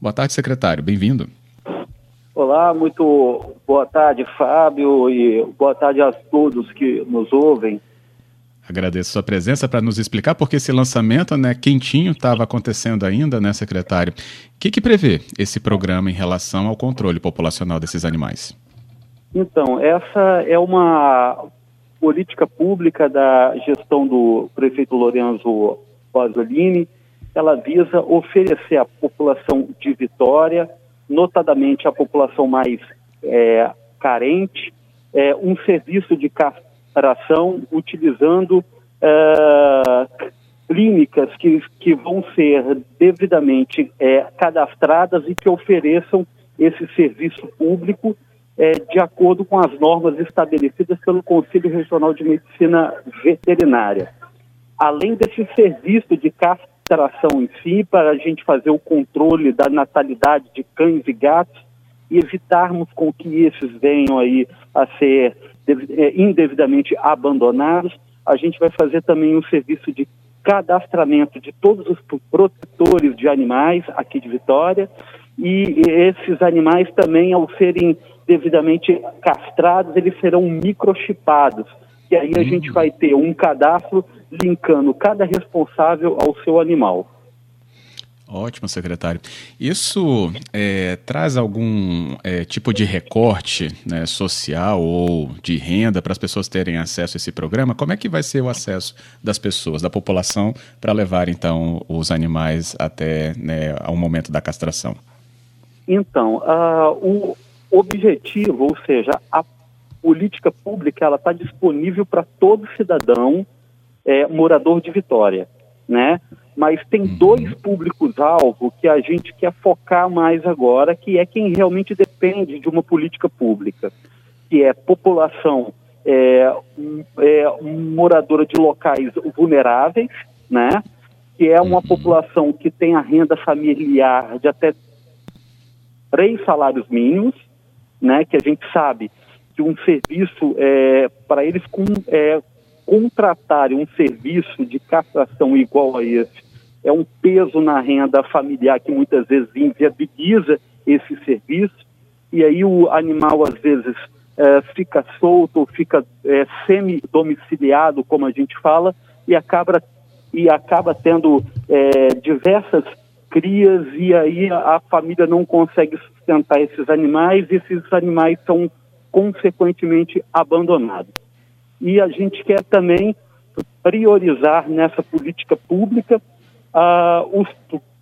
Boa tarde, secretário. Bem-vindo. Olá, muito boa tarde, Fábio, e boa tarde a todos que nos ouvem. Agradeço sua presença para nos explicar porque esse lançamento, né, quentinho, estava acontecendo ainda, né, secretário? O que, que prevê esse programa em relação ao controle populacional desses animais? Então, essa é uma política pública da gestão do prefeito Lorenzo Pasolini. Ela visa oferecer à população de Vitória, notadamente a população mais é, carente, é, um serviço de castração utilizando uh, clínicas que, que vão ser devidamente é, cadastradas e que ofereçam esse serviço público é, de acordo com as normas estabelecidas pelo Conselho Regional de Medicina Veterinária. Além desse serviço de castração em si, para a gente fazer o controle da natalidade de cães e gatos e evitarmos com que esses venham aí a ser é, indevidamente abandonados. A gente vai fazer também um serviço de cadastramento de todos os protetores de animais aqui de Vitória e esses animais também, ao serem devidamente castrados, eles serão microchipados. E aí a gente vai ter um cadastro linkando cada responsável ao seu animal. Ótimo, secretário. Isso é, traz algum é, tipo de recorte né, social ou de renda para as pessoas terem acesso a esse programa? Como é que vai ser o acesso das pessoas, da população, para levar então os animais até né, ao momento da castração? Então, uh, o objetivo, ou seja, a política pública, ela está disponível para todo cidadão é, morador de Vitória, né? mas tem uhum. dois públicos-alvo que a gente quer focar mais agora, que é quem realmente depende de uma política pública, que é população é, é, moradora de locais vulneráveis, né? que é uma uhum. população que tem a renda familiar de até três salários mínimos, né? que a gente sabe que um serviço é, para eles com, é, contratarem um serviço de castração igual a esse é um peso na renda familiar que muitas vezes inviabiliza esse serviço, e aí o animal às vezes é, fica solto, fica é, semi-domiciliado, como a gente fala, e acaba, e acaba tendo é, diversas crias, e aí a, a família não consegue sustentar esses animais, e esses animais são consequentemente abandonados. E a gente quer também priorizar nessa política pública ah, os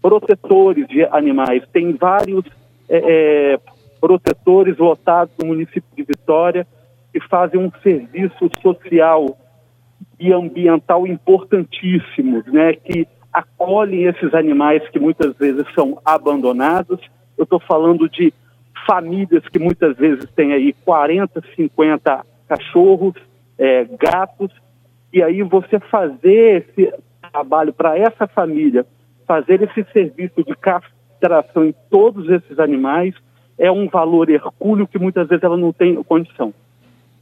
protetores de animais. Tem vários é, protetores lotados no município de Vitória que fazem um serviço social e ambiental importantíssimo, né, que acolhem esses animais que muitas vezes são abandonados. Eu estou falando de famílias que muitas vezes têm aí 40, 50 cachorros, é, gatos, e aí você fazer esse trabalho para essa família fazer esse serviço de castração em todos esses animais é um valor hercúleo que muitas vezes ela não tem condição.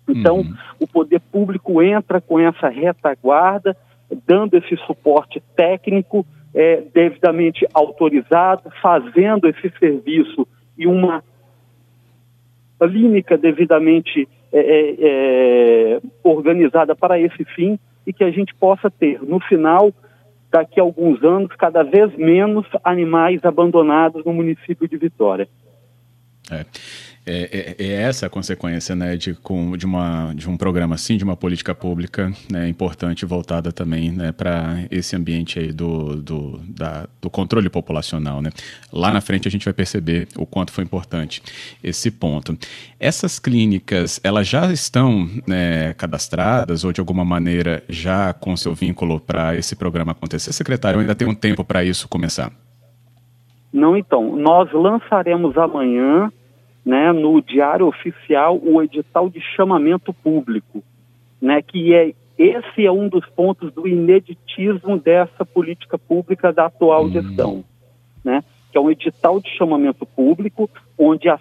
Então, uhum. o poder público entra com essa retaguarda, dando esse suporte técnico é, devidamente autorizado, fazendo esse serviço e uma clínica devidamente é, é, é organizada para esse fim e que a gente possa ter, no final, daqui a alguns anos, cada vez menos animais abandonados no município de Vitória. É. É, é, é, essa a consequência né, de, com, de, uma, de um programa assim, de uma política pública né, importante voltada também né, para esse ambiente aí do, do, da, do controle populacional. Né? Lá na frente a gente vai perceber o quanto foi importante esse ponto. Essas clínicas, elas já estão né, cadastradas ou de alguma maneira já com seu vínculo para esse programa acontecer? Secretário, ainda tem um tempo para isso começar? Não, então. Nós lançaremos amanhã né, no Diário Oficial o edital de chamamento público, né, que é esse é um dos pontos do ineditismo dessa política pública da atual hum. gestão, né, que é um edital de chamamento público onde as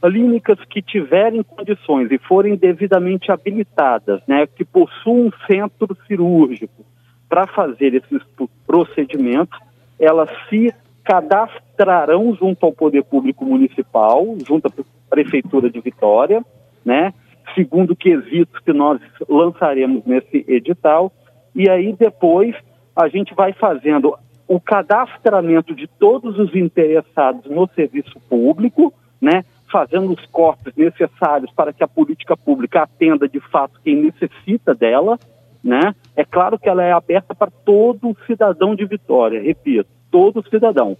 clínicas que tiverem condições e forem devidamente habilitadas, né, que possuam um centro cirúrgico para fazer esses procedimentos, elas se cadastram entrarão junto ao Poder Público Municipal, junto à Prefeitura de Vitória, né? segundo quesitos que nós lançaremos nesse edital, e aí depois a gente vai fazendo o cadastramento de todos os interessados no serviço público, né? fazendo os cortes necessários para que a política pública atenda de fato quem necessita dela, né? É claro que ela é aberta para todo cidadão de Vitória, repito, todo cidadão,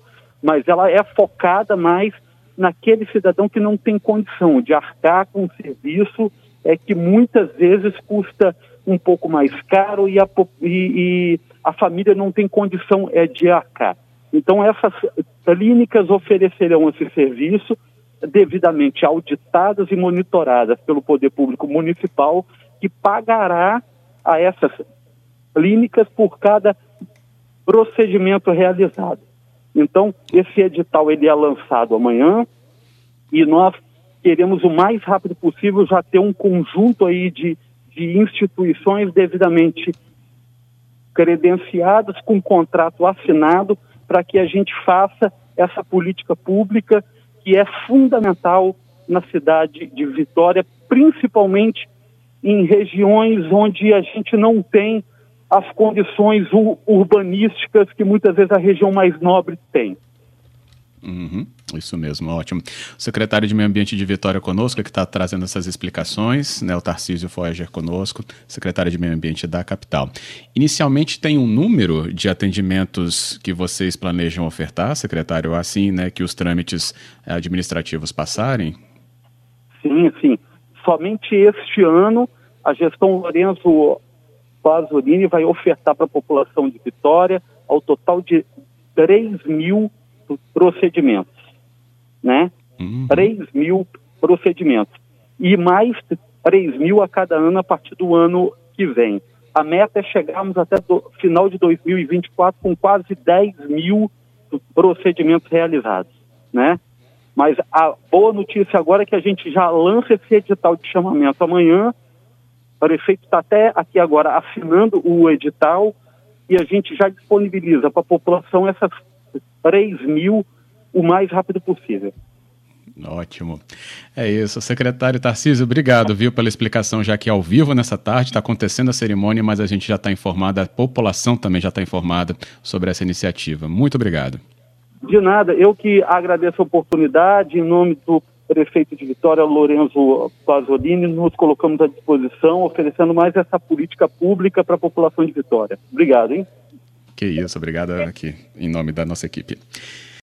mas ela é focada mais naquele cidadão que não tem condição de arcar com o serviço é que muitas vezes custa um pouco mais caro e a, e, e a família não tem condição é, de arcar. Então essas clínicas oferecerão esse serviço devidamente auditadas e monitoradas pelo Poder Público Municipal, que pagará a essas clínicas por cada procedimento realizado. Então, esse edital ele é lançado amanhã e nós queremos o mais rápido possível já ter um conjunto aí de, de instituições devidamente credenciadas com contrato assinado para que a gente faça essa política pública que é fundamental na cidade de Vitória, principalmente em regiões onde a gente não tem as condições urbanísticas que muitas vezes a região mais nobre tem. Uhum, isso mesmo, ótimo. O secretário de Meio Ambiente de Vitória conosco, que está trazendo essas explicações, né, o Tarcísio Foeger conosco, secretário de Meio Ambiente da capital. Inicialmente tem um número de atendimentos que vocês planejam ofertar, secretário, assim, né, que os trâmites administrativos passarem? Sim, sim. Somente este ano, a gestão Lourenço Pasolini vai ofertar para a população de Vitória ao total de 3 mil procedimentos, né? Uhum. 3 mil procedimentos. E mais 3 mil a cada ano a partir do ano que vem. A meta é chegarmos até o final de 2024 com quase 10 mil procedimentos realizados, né? Mas a boa notícia agora é que a gente já lança esse edital de chamamento amanhã. O prefeito está até aqui agora assinando o edital e a gente já disponibiliza para a população essas 3 mil o mais rápido possível. Ótimo. É isso. Secretário Tarcísio, obrigado, viu, pela explicação, já que é ao vivo nessa tarde, está acontecendo a cerimônia, mas a gente já está informada, a população também já está informada sobre essa iniciativa. Muito obrigado. De nada, eu que agradeço a oportunidade, em nome do prefeito de Vitória, Lorenzo Pasolini, nos colocamos à disposição, oferecendo mais essa política pública para a população de Vitória. Obrigado, hein? Que isso, obrigado aqui, em nome da nossa equipe.